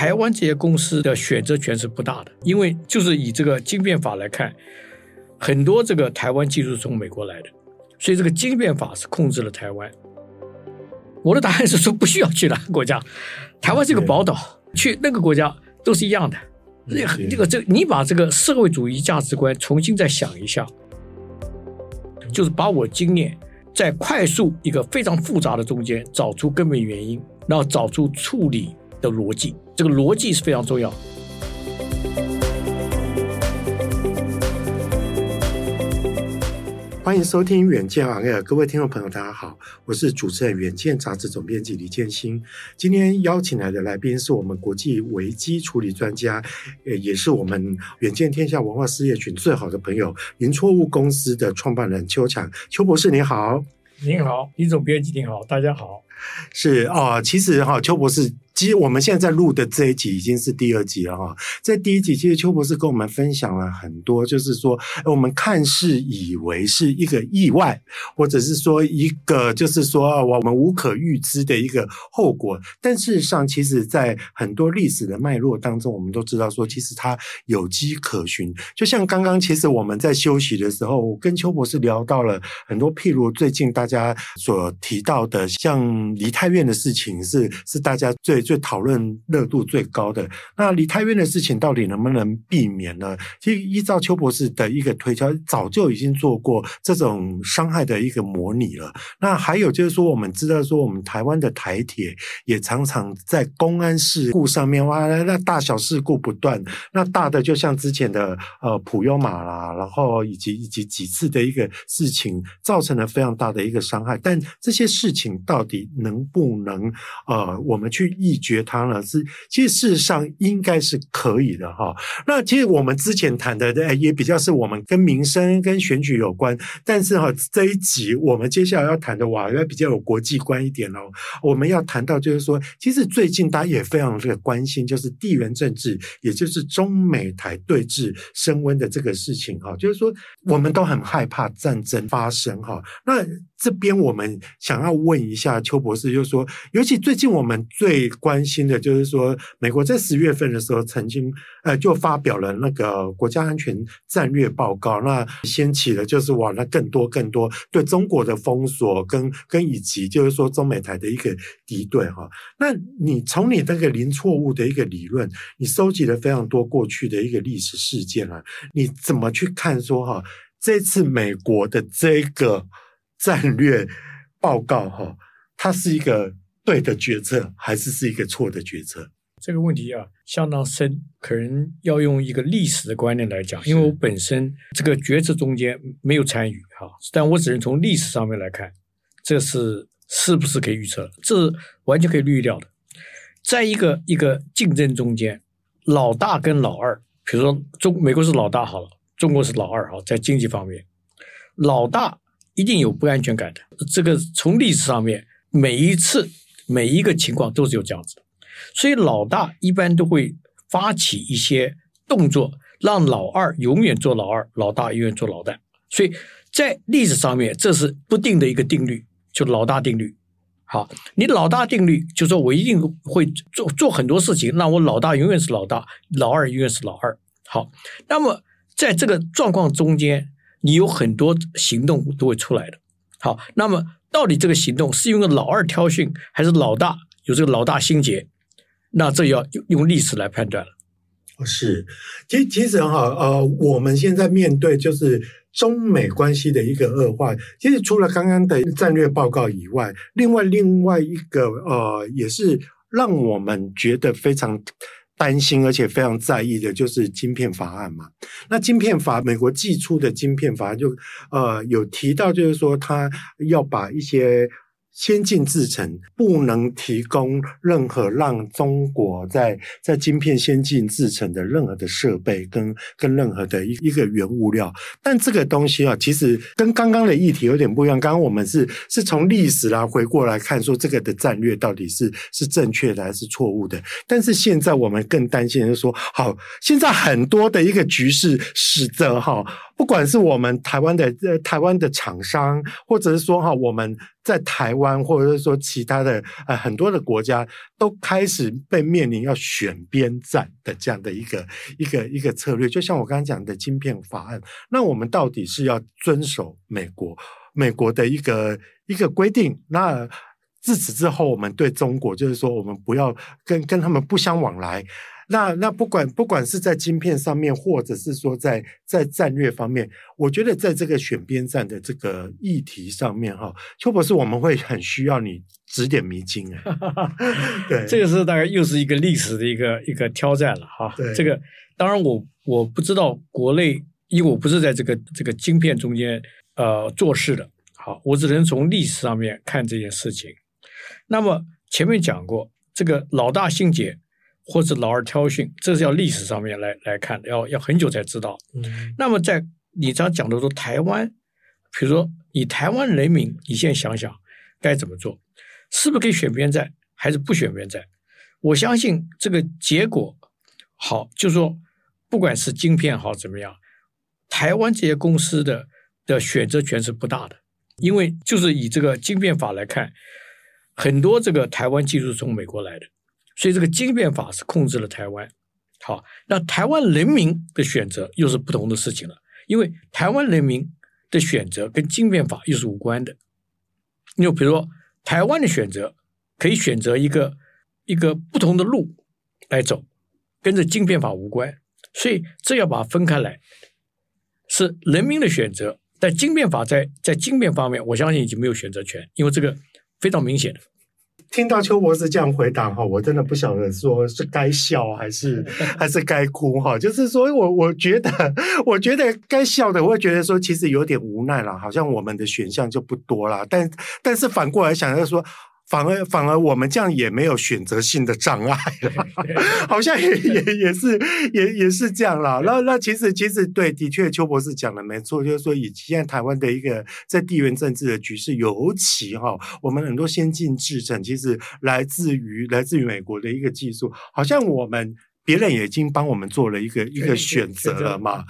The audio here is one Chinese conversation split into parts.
台湾这些公司的选择权是不大的，因为就是以这个晶片法来看，很多这个台湾技术是从美国来的，所以这个晶片法是控制了台湾。我的答案是说不需要去哪个国家，台湾是个宝岛，去那个国家都是一样的。这个这个这，你把这个社会主义价值观重新再想一下，就是把我经验在快速一个非常复杂的中间找出根本原因，然后找出处理的逻辑，这个逻辑是非常重要。欢迎收听《远见 air》，各位听众朋友，大家好，我是主持人《远见》杂志总编辑李建新。今天邀请来的来宾是我们国际危机处理专家，呃，也是我们远见天下文化事业群最好的朋友——云错误公司的创办人邱强。邱博士，你好！您好，李总编辑，您好，大家好。是哦，其实哈，邱博士。其实我们现在在录的这一集已经是第二集了哈，在第一集，其实邱博士跟我们分享了很多，就是说我们看似以为是一个意外，或者是说一个就是说我们无可预知的一个后果，但事实上，其实在很多历史的脉络当中，我们都知道说，其实它有迹可循。就像刚刚，其实我们在休息的时候，我跟邱博士聊到了很多，譬如最近大家所提到的，像梨泰院的事情是，是是大家最。最讨论热度最高的那梨泰院的事情到底能不能避免呢？其实依照邱博士的一个推敲，早就已经做过这种伤害的一个模拟了。那还有就是说，我们知道说，我们台湾的台铁也常常在公安事故上面哇，那大小事故不断。那大的就像之前的呃普悠玛啦，然后以及以及几次的一个事情，造成了非常大的一个伤害。但这些事情到底能不能呃我们去抑决它呢？是，其实事实上应该是可以的哈。那其实我们之前谈的，也比较是我们跟民生、跟选举有关。但是哈，这一集我们接下来要谈的哇，要比较有国际观一点哦。我们要谈到就是说，其实最近大家也非常这个关心，就是地缘政治，也就是中美台对峙升温的这个事情哈。就是说，我们都很害怕战争发生哈。那这边我们想要问一下邱博士，就是说，尤其最近我们最关心的就是说，美国在十月份的时候曾经呃就发表了那个国家安全战略报告，那掀起了就是往那更多更多对中国的封锁跟跟以及就是说中美台的一个敌对哈。那你从你那个零错误的一个理论，你收集了非常多过去的一个历史事件啊，你怎么去看说哈这次美国的这个？战略报告哈，它是一个对的决策，还是是一个错的决策？这个问题啊，相当深，可能要用一个历史的观念来讲。因为我本身这个决策中间没有参与哈，但我只能从历史上面来看，这是是不是可以预测？这是完全可以预料的。在一个一个竞争中间，老大跟老二，比如说中美国是老大好了，中国是老二哈，在经济方面，老大。一定有不安全感的，这个从历史上面，每一次每一个情况都是有这样子的，所以老大一般都会发起一些动作，让老二永远做老二，老大永远做老大。所以在历史上面，这是不定的一个定律，就老大定律。好，你老大定律就说我一定会做做很多事情，让我老大永远是老大，老二永远是老二。好，那么在这个状况中间。你有很多行动都会出来的，好，那么到底这个行动是用个老二挑衅，还是老大有这个老大心结？那这要用历史来判断了。是，其实其实哈，呃，我们现在面对就是中美关系的一个恶化，其实除了刚刚的战略报告以外，另外另外一个呃，也是让我们觉得非常。担心而且非常在意的就是晶片法案嘛。那晶片法，美国寄出的晶片法案就呃有提到，就是说他要把一些。先进制程不能提供任何让中国在在晶片先进制程的任何的设备跟跟任何的一一个原物料，但这个东西啊，其实跟刚刚的议题有点不一样。刚刚我们是是从历史来回过来看，说这个的战略到底是是正确的还是错误的。但是现在我们更担心的是说，好，现在很多的一个局势使得哈，不管是我们台湾的呃台湾的厂商，或者是说哈我们在台湾或者是说其他的呃很多的国家都开始被面临要选边站的这样的一个一个一个策略，就像我刚刚讲的晶片法案，那我们到底是要遵守美国美国的一个一个规定？那自此之后，我们对中国就是说，我们不要跟跟他们不相往来。那那不管不管是在晶片上面，或者是说在在战略方面，我觉得在这个选边站的这个议题上面，哈，邱博士，我们会很需要你指点迷津啊。对，这个是大概又是一个历史的一个一个挑战了哈。对，这个当然我我不知道国内，因为我不是在这个这个晶片中间呃做事的，好，我只能从历史上面看这件事情。那么前面讲过，这个老大心结。或者老二挑衅，这是要历史上面来来看，要要很久才知道。嗯，那么在你这样讲的说，台湾，比如说以台湾人民，你现在想想该怎么做？是不是可以选边站，还是不选边站？我相信这个结果好，就是说不管是晶片好怎么样，台湾这些公司的的选择权是不大的，因为就是以这个晶片法来看，很多这个台湾技术从美国来的。所以这个经变法是控制了台湾，好，那台湾人民的选择又是不同的事情了，因为台湾人民的选择跟经变法又是无关的。你就比如说，台湾的选择可以选择一个一个不同的路来走，跟着经变法无关，所以这要把它分开来，是人民的选择。但经变法在在经变方面，我相信已经没有选择权，因为这个非常明显的。听到邱博士这样回答哈，我真的不晓得说是该笑还是 还是该哭哈。就是说我我觉得，我觉得该笑的，我会觉得说其实有点无奈了，好像我们的选项就不多了。但但是反过来想要说。反而反而我们这样也没有选择性的障碍了，好像也也也是也也是这样啦。那那其实其实对，的确邱博士讲的没错，就是说以现在台湾的一个在地缘政治的局势，尤其哈，我们很多先进制程其实来自于来自于美国的一个技术，好像我们。别人也已经帮我们做了一个一个选择了嘛？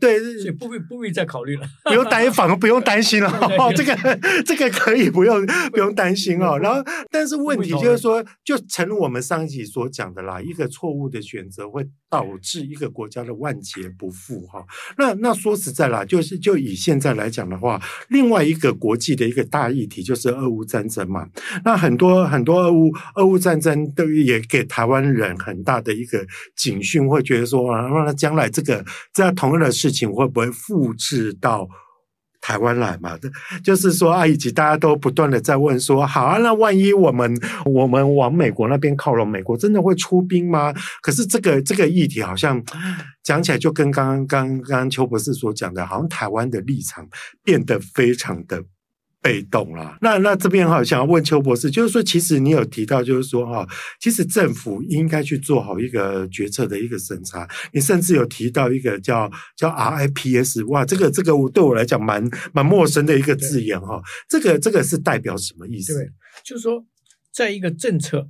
对，对，不必不必再考虑了，不用担心，反而不用担心了。哦，这个这个可以不用不用担心哦。然后，但是问题就是说，就诚如我们上一集所讲的啦，一个错误的选择会导致一个国家的万劫不复哈。那那说实在啦，就是就以现在来讲的话，另外一个国际的一个大议题就是俄乌战争嘛。那很多很多俄乌俄乌战争都也给台湾人很大的一个。警讯会觉得说啊，那将来这个这样同样的事情会不会复制到台湾来嘛？就是说啊，以及大家都不断的在问说，好啊，那万一我们我们往美国那边靠拢，美国真的会出兵吗？可是这个这个议题好像讲起来就跟刚刚刚刚邱博士所讲的，好像台湾的立场变得非常的。被动啦，那那这边哈，想要问邱博士，就是说，其实你有提到，就是说哈，其实政府应该去做好一个决策的一个审查。你甚至有提到一个叫叫 RIPS，哇，这个这个对我来讲蛮蛮陌生的一个字眼哈。这个这个是代表什么意思？对，就是说，在一个政策，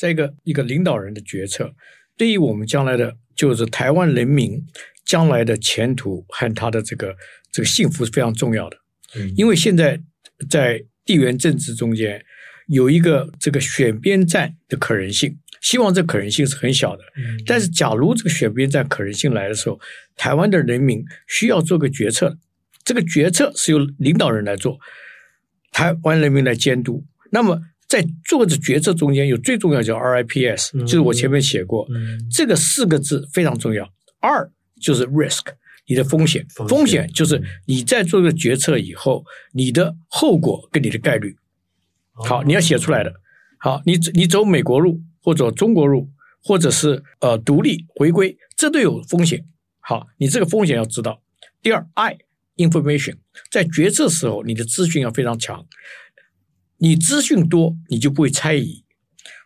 在一个一个领导人的决策，对于我们将来的，就是台湾人民将来的前途和他的这个这个幸福是非常重要的。嗯，因为现在。在地缘政治中间有一个这个选边站的可能性，希望这可能性是很小的。但是，假如这个选边站可能性来的时候，台湾的人民需要做个决策，这个决策是由领导人来做，台湾人民来监督。那么，在做的决策中间，有最重要叫 RIPS，就是我前面写过，这个四个字非常重要。二就是 risk。你的风险，风险就是你在做个决策以后，你的后果跟你的概率，好，你要写出来的。好，你你走美国路，或者中国路，或者是呃独立回归，这都有风险。好，你这个风险要知道。第二，I information，在决策时候，你的资讯要非常强。你资讯多，你就不会猜疑。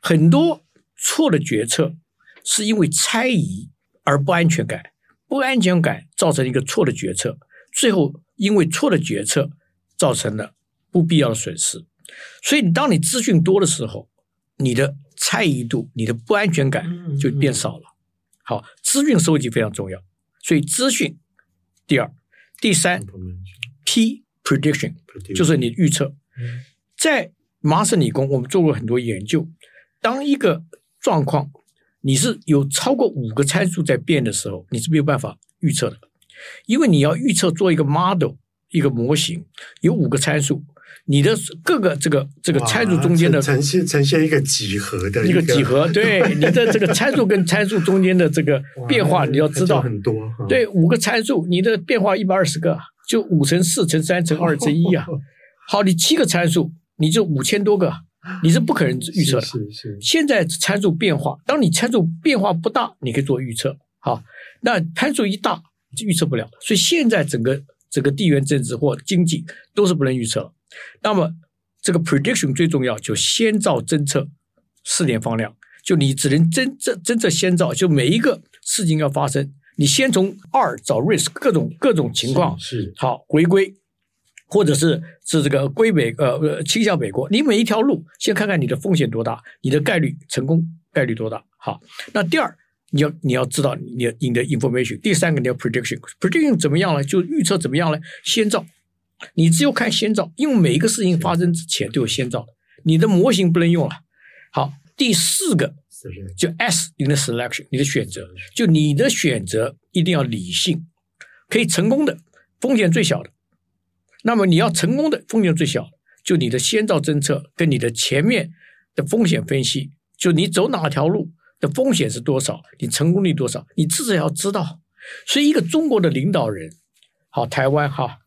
很多错的决策是因为猜疑而不安全感。不安全感造成一个错的决策，最后因为错的决策造成了不必要的损失。所以，当你资讯多的时候，你的猜疑度、你的不安全感就变少了。好，资讯收集非常重要。所以，资讯第二、第三，P prediction 就是你预测。在麻省理工，我们做过很多研究，当一个状况你是有超过五个参数在变的时候，你是没有办法预测的，因为你要预测做一个 model 一个模型，有五个参数。你的各个这个这个参数中间的呈现呈现一个几何的一个，一个几何，对 你的这个参数跟参数中间的这个变化，你要知道很多。对，五个参数，你的变化一百二十个，就五乘四乘三乘二乘一啊。好，你七个参数，你就五千多个，你是不可能预测的。是是。现在参数变化，当你参数变化不大，你可以做预测。好，那参数一大，就预测不了了。所以现在整个整个地缘政治或经济都是不能预测。那么，这个 prediction 最重要，就先兆侦测四点放量，就你只能侦测侦测先兆，就每一个事情要发生，你先从二找 risk 各种各种情况是，是好回归，或者是是这个归美呃呃倾向美国，你每一条路先看看你的风险多大，你的概率成功概率多大。好，那第二你要你要知道你的你的 information，第三个你要 prediction，prediction 怎么样呢？就预测怎么样呢？先兆。你只有看先兆，因为每一个事情发生之前都有先兆的，你的模型不能用了。好，第四个就 S，你的 selection，你的选择，就你的选择一定要理性，可以成功的，风险最小的。那么你要成功的，风险最小，就你的先兆侦测跟你的前面的风险分析，就你走哪条路的风险是多少，你成功率多少，你至少要知道。所以一个中国的领导人，好，台湾哈。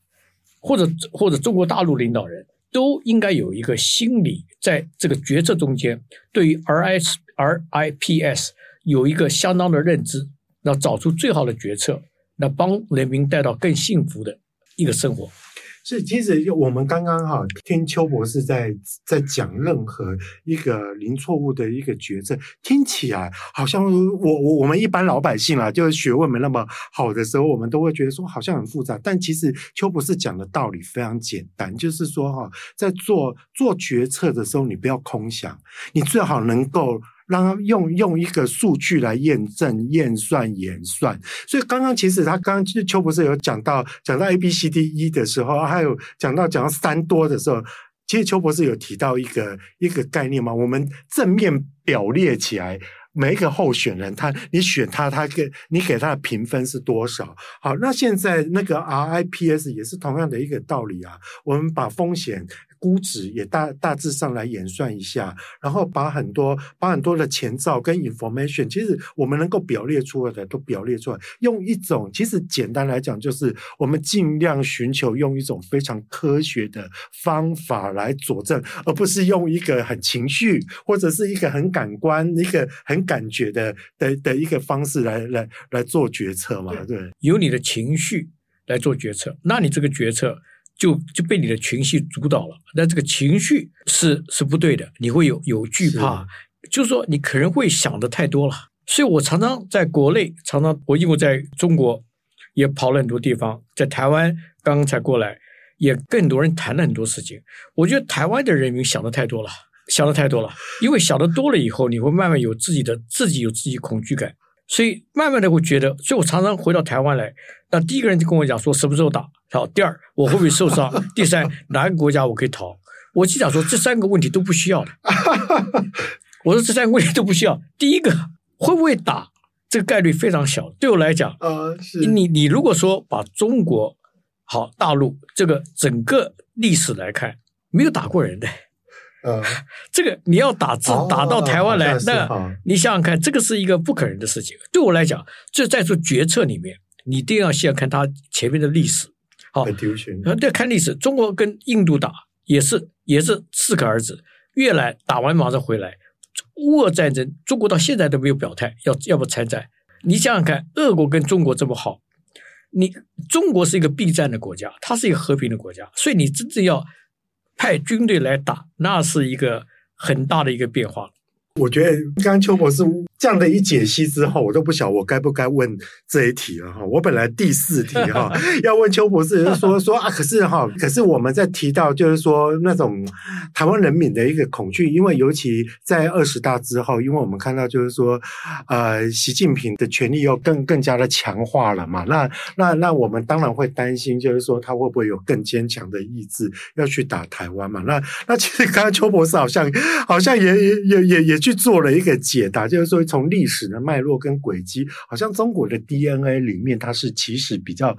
或者或者中国大陆领导人都应该有一个心理，在这个决策中间，对于 RIS RIPS 有一个相当的认知，要找出最好的决策，那帮人民带到更幸福的一个生活。是，其实我们刚刚哈听邱博士在在讲任何一个零错误的一个决策，听起来好像我我我们一般老百姓啊，就是学问没那么好的时候，我们都会觉得说好像很复杂。但其实邱博士讲的道理非常简单，就是说哈，在做做决策的时候，你不要空想，你最好能够。让他用用一个数据来验证、验算、演算。所以刚刚其实他刚刚邱博士有讲到讲到 A B C D E 的时候，还有讲到讲到三多的时候，其实邱博士有提到一个一个概念嘛，我们正面表列起来，每一个候选人他你选他，他给你给他的评分是多少？好，那现在那个 R I P S 也是同样的一个道理啊，我们把风险。估值也大大致上来演算一下，然后把很多把很多的前兆跟 information，其实我们能够表列出来的都表列出来，用一种其实简单来讲，就是我们尽量寻求用一种非常科学的方法来佐证，而不是用一个很情绪或者是一个很感官、一个很感觉的的的一个方式来来来做决策嘛？对，有你的情绪来做决策，那你这个决策。就就被你的情绪主导了，那这个情绪是是不对的，你会有有惧怕，是就是说你可能会想的太多了。所以我常常在国内，常常我因为在中国也跑了很多地方，在台湾刚刚才过来，也跟很多人谈了很多事情。我觉得台湾的人民想的太多了，想的太多了，因为想的多了以后，你会慢慢有自己的自己有自己恐惧感，所以慢慢的会觉得，所以我常常回到台湾来，那第一个人就跟我讲说什么时候打。好，第二，我会不会受伤？第三，哪个国家我可以逃？我就想说，这三个问题都不需要的。我说这三个问题都不需要。第一个，会不会打？这个概率非常小。对我来讲，呃，是你你如果说把中国好大陆这个整个历史来看，没有打过人的。呃，这个你要打字打到台湾来，那你想想看，这个是一个不可能的事情。对我来讲，这在做决策里面，你一定要先看他前面的历史。好，那再看历史，中国跟印度打也是也是适可而止，越南打完马上回来，乌俄战争，中国到现在都没有表态要要不参战。你想想看，俄国跟中国这么好，你中国是一个避战的国家，它是一个和平的国家，所以你真正要派军队来打，那是一个很大的一个变化。我觉得刚刚邱博士这样的一解析之后，我都不晓得我该不该问这一题了哈。我本来第四题哈 要问邱博士，就是说说啊，可是哈，可是我们在提到就是说那种台湾人民的一个恐惧，因为尤其在二十大之后，因为我们看到就是说呃，习近平的权力又更更加的强化了嘛，那那那我们当然会担心，就是说他会不会有更坚强的意志要去打台湾嘛？那那其实刚刚邱博士好像好像也也也也也去做了一个解答，就是说。从历史的脉络跟轨迹，好像中国的 DNA 里面，它是其实比较。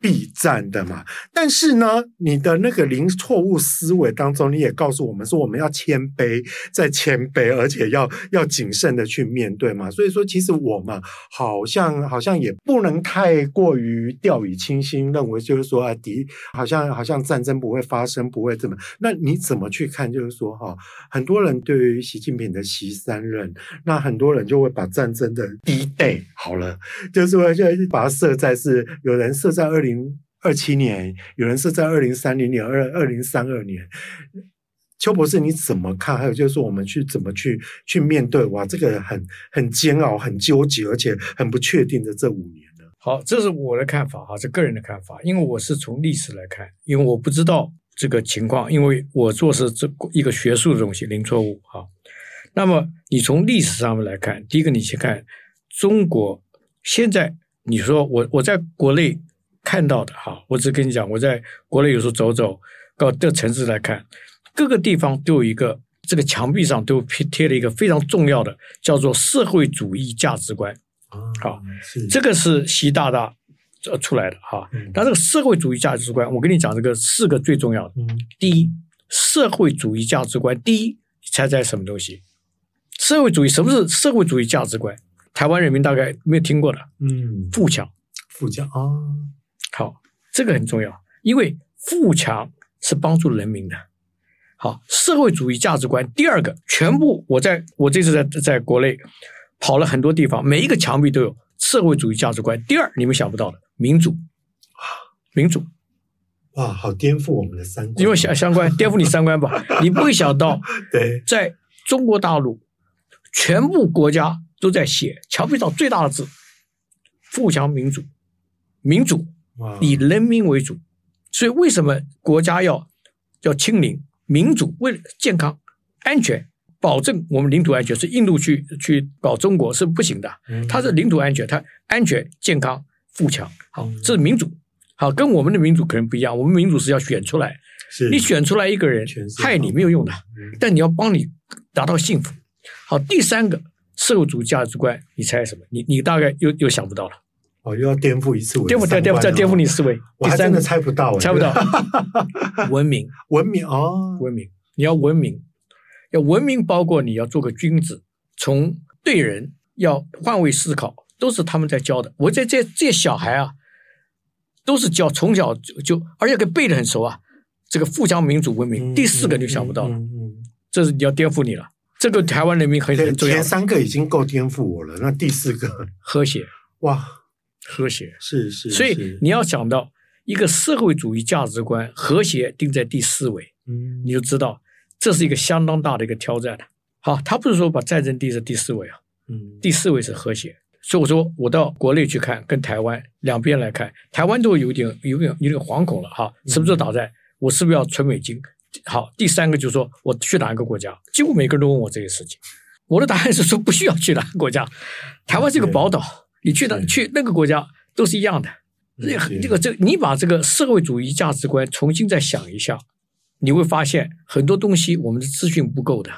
避战的嘛，但是呢，你的那个零错误思维当中，你也告诉我们说，我们要谦卑，再谦卑，而且要要谨慎的去面对嘛。所以说，其实我们好像好像也不能太过于掉以轻心，认为就是说啊，敌好像好像战争不会发生，不会怎么。那你怎么去看？就是说哈，很多人对于习近平的习三任，那很多人就会把战争的 D-Day 好了，就是说就把它设在是有人设在二零零。二七年，有人是在二零三零年、二二零三二年。邱博士，你怎么看？还有就是，我们去怎么去去面对？哇，这个很很煎熬、很纠结，而且很不确定的这五年呢？好，这是我的看法哈，是个人的看法，因为我是从历史来看，因为我不知道这个情况，因为我做是这一个学术的东西，零错误哈。那么你从历史上面来看，第一个你去看中国现在，你说我我在国内。看到的哈，我只跟你讲，我在国内有时候走走，到各城市来看，各个地方都有一个这个墙壁上都贴贴了一个非常重要的，叫做社会主义价值观。好，这个是习大大呃出来的哈。但这个社会主义价值观，我跟你讲这个四个最重要的。第一，社会主义价值观，第一，你猜猜什么东西？社会主义，什么是社会主义价值观？台湾人民大概没有听过的。嗯，富强，富强啊。好，这个很重要，因为富强是帮助人民的。好，社会主义价值观。第二个，全部我在我这次在在国内跑了很多地方，每一个墙壁都有社会主义价值观。第二，你们想不到的民主，民主，哇，好颠覆我们的三观，因为相相关颠覆你三观吧？你不会想到，对，在中国大陆，全部国家都在写墙壁上最大的字：富强民主，民主。以人民为主，所以为什么国家要要清零？民主为了健康、安全，保证我们领土安全，是印度去去搞中国是不行的。它是领土安全，它安全、健康、富强，好，这是民主。好，跟我们的民主可能不一样。我们民主是要选出来，你选出来一个人害你没有用的，但你要帮你达到幸福。好，第三个社会主义价值观，你猜什么？你你大概又又想不到了。哦，又要颠覆一次，颠覆再颠覆再颠覆你思维，我还真的猜不到，猜不到。文明，文明哦，文明，你要文明，要文明，包括你要做个君子，从对人要换位思考，都是他们在教的。我这这这些小孩啊，都是教从小就就，而且给背的很熟啊。这个富强民主文明，第四个就想不到了，这是你要颠覆你了。这个台湾人民很很重要。前三个已经够颠覆我了，那第四个和谐哇。和谐是是，所以你要想到一个社会主义价值观，和谐定在第四位，嗯，你就知道这是一个相当大的一个挑战。好，他不是说把战争定在第四位啊，嗯，第四位是和谐。所以我说我到国内去看，跟台湾两边来看，台湾都有点有点有点惶恐了哈，什么时候打战？我是不是要存美金？好，第三个就是说我去哪一个国家？几乎每个人都问我这个事情，我的答案是说不需要去哪个国家，台湾是个宝岛。你去到去那个国家都是一样的，这个这个这你把这个社会主义价值观重新再想一下，你会发现很多东西我们的资讯不够的。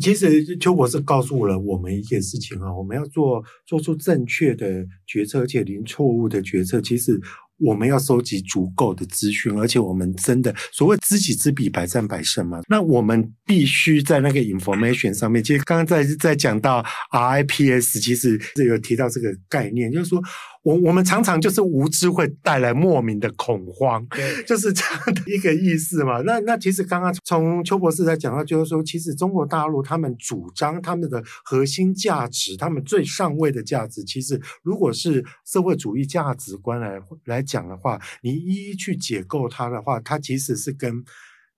其实邱博士告诉了我们一件事情啊，我们要做做出正确的决策，而且零错误的决策。其实。我们要收集足够的资讯，而且我们真的所谓知己知彼，百战百胜嘛。那我们必须在那个 information 上面。其实刚刚在在讲到 RIPS，其实是有提到这个概念，就是说。我我们常常就是无知会带来莫名的恐慌，就是这样的一个意思嘛。那那其实刚刚从邱博士在讲到，就是说，其实中国大陆他们主张他们的核心价值，他们最上位的价值，其实如果是社会主义价值观来来讲的话，你一一去解构它的话，它其实是跟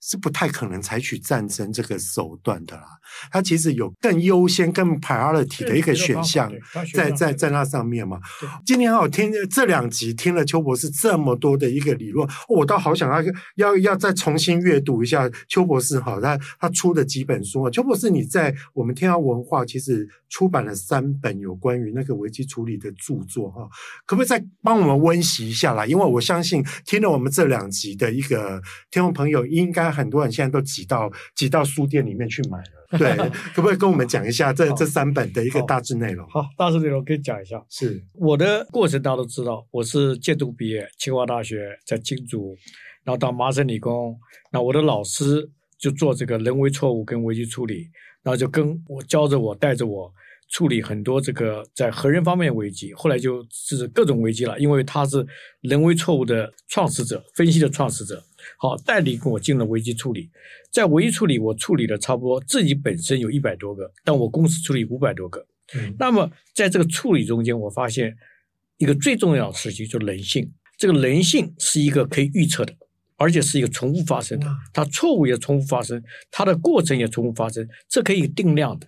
是不太可能采取战争这个手段的啦。他其实有更优先、更 priority 的一个选项在在在那上面嘛。今天我听这两集，听了邱博士这么多的一个理论，我倒好想要要要再重新阅读一下邱博士哈他他出的几本书啊。邱博士，你在我们天耀文化其实出版了三本有关于那个危机处理的著作哈，可不可以再帮我们温习一下啦？因为我相信听了我们这两集的一个听众朋友应该。很多人现在都挤到挤到书店里面去买了，对，可不可以跟我们讲一下这这三本的一个大致内容？好，大致内容可以讲一下。是我的过程，大家都知道，我是建筑毕业，清华大学在金竹，然后到麻省理工，那我的老师就做这个人为错误跟危机处理，然后就跟我教着我，带着我。处理很多这个在核人方面的危机，后来就是各种危机了，因为他是人为错误的创始者，分析的创始者，好，代理跟我进了危机处理。在危机处理，我处理了差不多自己本身有一百多个，但我公司处理五百多个。嗯，那么在这个处理中间，我发现一个最重要的事情就是人性。这个人性是一个可以预测的，而且是一个重复发生的，它错误也重复发生，它的过程也重复发生，这可以定量的。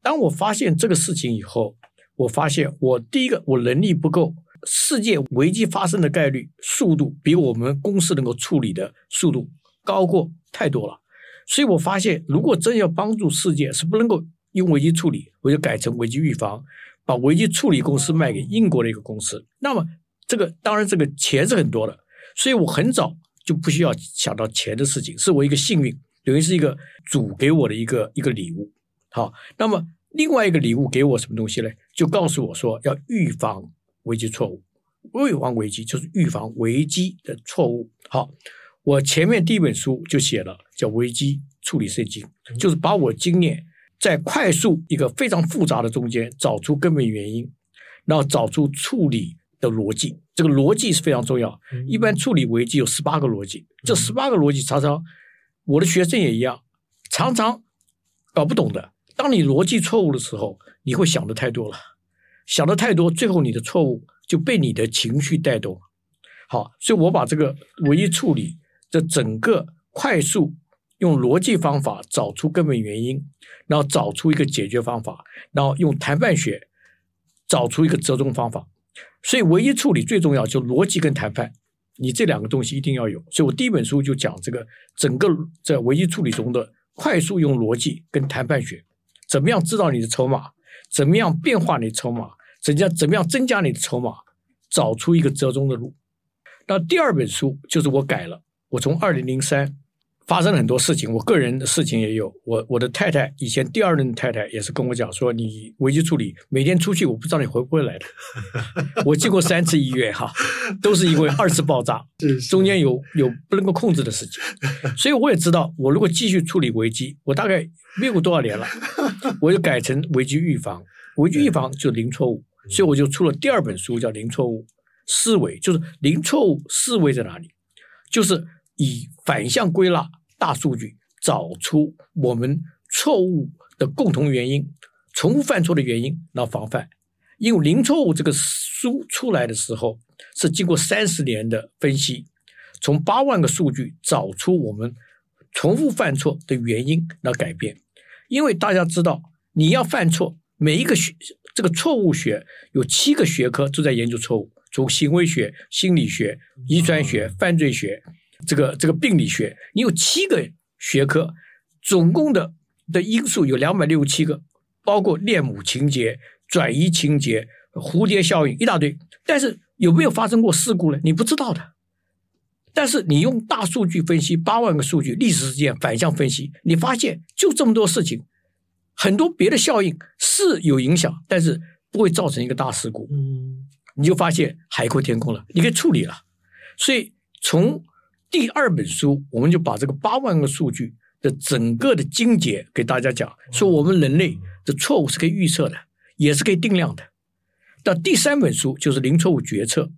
当我发现这个事情以后，我发现我第一个我能力不够，世界危机发生的概率速度比我们公司能够处理的速度高过太多了，所以我发现如果真要帮助世界，是不能够用危机处理，我就改成危机预防，把危机处理公司卖给英国的一个公司。那么这个当然这个钱是很多的，所以我很早就不需要想到钱的事情，是我一个幸运，等于是一个主给我的一个一个礼物。好，那么。另外一个礼物给我什么东西呢？就告诉我说要预防危机错误，预防危机就是预防危机的错误。好，我前面第一本书就写了，叫危机处理圣经，就是把我经验在快速一个非常复杂的中间找出根本原因，然后找出处理的逻辑。这个逻辑是非常重要。一般处理危机有十八个逻辑，这十八个逻辑常常我的学生也一样，常常搞不懂的。当你逻辑错误的时候，你会想的太多了，想的太多，最后你的错误就被你的情绪带动。好，所以我把这个唯一处理这整个快速用逻辑方法找出根本原因，然后找出一个解决方法，然后用谈判学找出一个折中方法。所以唯一处理最重要就逻辑跟谈判，你这两个东西一定要有。所以我第一本书就讲这个整个在唯一处理中的快速用逻辑跟谈判学。怎么样知道你的筹码？怎么样变化你的筹码？怎样怎么样增加你的筹码？找出一个折中的路。那第二本书就是我改了。我从二零零三发生了很多事情，我个人的事情也有。我我的太太以前第二任太太也是跟我讲说，你危机处理每天出去，我不知道你回不回来的。我进过三次医院哈，都是因为二次爆炸，中间有有不能够控制的事情。所以我也知道，我如果继续处理危机，我大概。没有多少年了，我就改成危机预防。危机预防就零错误，所以我就出了第二本书，叫《零错误思维》，就是零错误思维在哪里？就是以反向归纳大数据，找出我们错误的共同原因，重复犯错的原因，然后防范。因为零错误这个书出来的时候，是经过三十年的分析，从八万个数据找出我们重复犯错的原因，来改变。因为大家知道，你要犯错，每一个学这个错误学有七个学科都在研究错误，从行为学、心理学、遗传学、犯罪学，这个这个病理学，你有七个学科，总共的的因素有两百六十七个，包括恋母情节、转移情节、蝴蝶效应一大堆。但是有没有发生过事故呢？你不知道的。但是你用大数据分析八万个数据历史事件反向分析，你发现就这么多事情，很多别的效应是有影响，但是不会造成一个大事故。嗯，你就发现海阔天空了，你可以处理了。所以从第二本书，我们就把这个八万个数据的整个的精解给大家讲，说我们人类的错误是可以预测的，也是可以定量的。到第三本书就是零错误决策，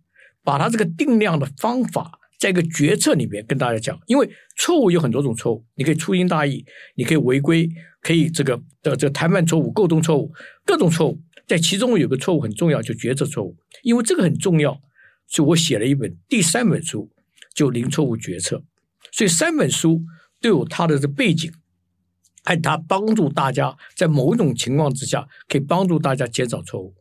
把它这个定量的方法。在一个决策里面跟大家讲，因为错误有很多种错误，你可以粗心大意，你可以违规，可以这个的这个谈判错误、沟通错误，各种错误，在其中有个错误很重要，就决策错误，因为这个很重要，所以我写了一本第三本书，就零错误决策。所以三本书都有它的这背景，还它帮助大家在某种情况之下，可以帮助大家减少错误。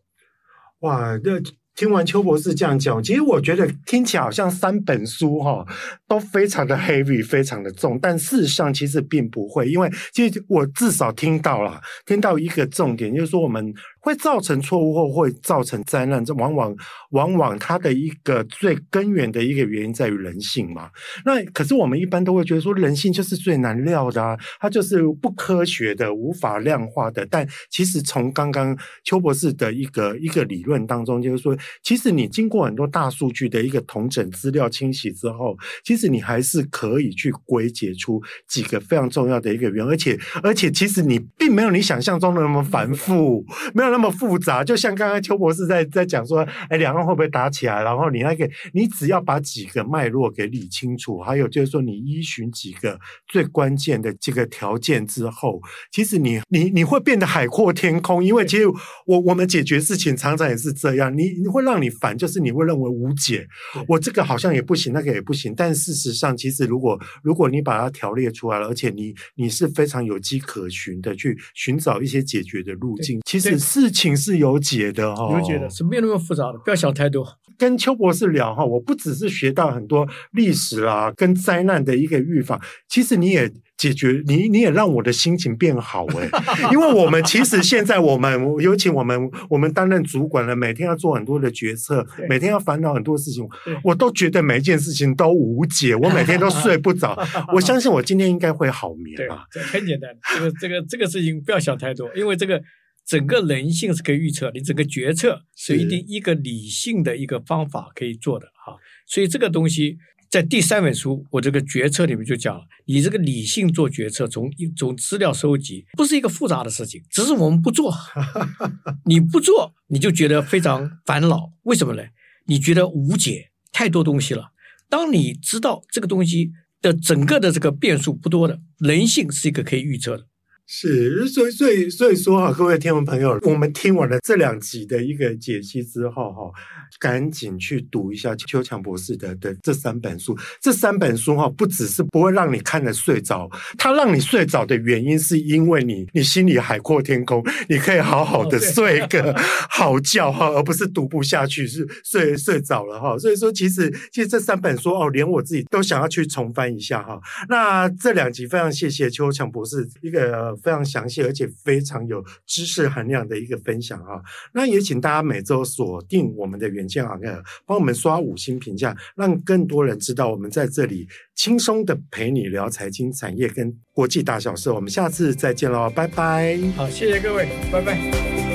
哇，这。听完邱博士这样讲，其实我觉得听起来好像三本书哈都非常的 heavy，非常的重，但事实上其实并不会，因为其实我至少听到了，听到一个重点，就是说我们。会造成错误或会造成灾难，这往往往往它的一个最根源的一个原因在于人性嘛。那可是我们一般都会觉得说，人性就是最难料的啊，它就是不科学的、无法量化的。但其实从刚刚邱博士的一个一个理论当中，就是说，其实你经过很多大数据的一个统整、资料清洗之后，其实你还是可以去归结出几个非常重要的一个原因，而且而且其实你并没有你想象中的那么繁复，没有那么。复杂，就像刚刚邱博士在在讲说，哎，两岸会不会打起来？然后你那个，你只要把几个脉络给理清楚，还有就是说，你依循几个最关键的这个条件之后，其实你你你会变得海阔天空。因为其实我我们解决事情常常也是这样，你你会让你烦，就是你会认为无解。我这个好像也不行，那个也不行。但事实上，其实如果如果你把它条列出来了，而且你你是非常有迹可循的去寻找一些解决的路径，其实。事情是有解的哈，有解的，是没有那么复杂的，不要想太多。跟邱博士聊哈，我不只是学到很多历史啊，跟灾难的一个预防，其实你也解决，你你也让我的心情变好哎，因为我们其实现在我们，尤其我们我们担任主管了，每天要做很多的决策，每天要烦恼很多事情，我都觉得每一件事情都无解，我每天都睡不着。我相信我今天应该会好眠吧？这很简单，这个这个这个事情不要想太多，因为这个。整个人性是可以预测，你整个决策是一定一个理性的一个方法可以做的哈。所以这个东西在第三本书我这个决策里面就讲了，你这个理性做决策，从一种资料收集不是一个复杂的事情，只是我们不做。你不做，你就觉得非常烦恼。为什么呢？你觉得无解，太多东西了。当你知道这个东西的整个的这个变数不多的，人性是一个可以预测的。是，所以所以所以说哈，各位听众朋友，我们听完了这两集的一个解析之后哈，赶紧去读一下邱强博士的的这三本书。这三本书哈，不只是不会让你看了睡着，它让你睡着的原因是因为你你心里海阔天空，你可以好好的睡个好觉哈，而不是读不下去是睡睡着了哈。所以说，其实其实这三本书哦，连我自己都想要去重翻一下哈。那这两集非常谢谢邱强博士一个。非常详细而且非常有知识含量的一个分享啊！那也请大家每周锁定我们的远见行业帮我们刷五星评价，让更多人知道我们在这里轻松的陪你聊财经、产业跟国际大小事。我们下次再见喽，拜拜！好，谢谢各位，拜拜。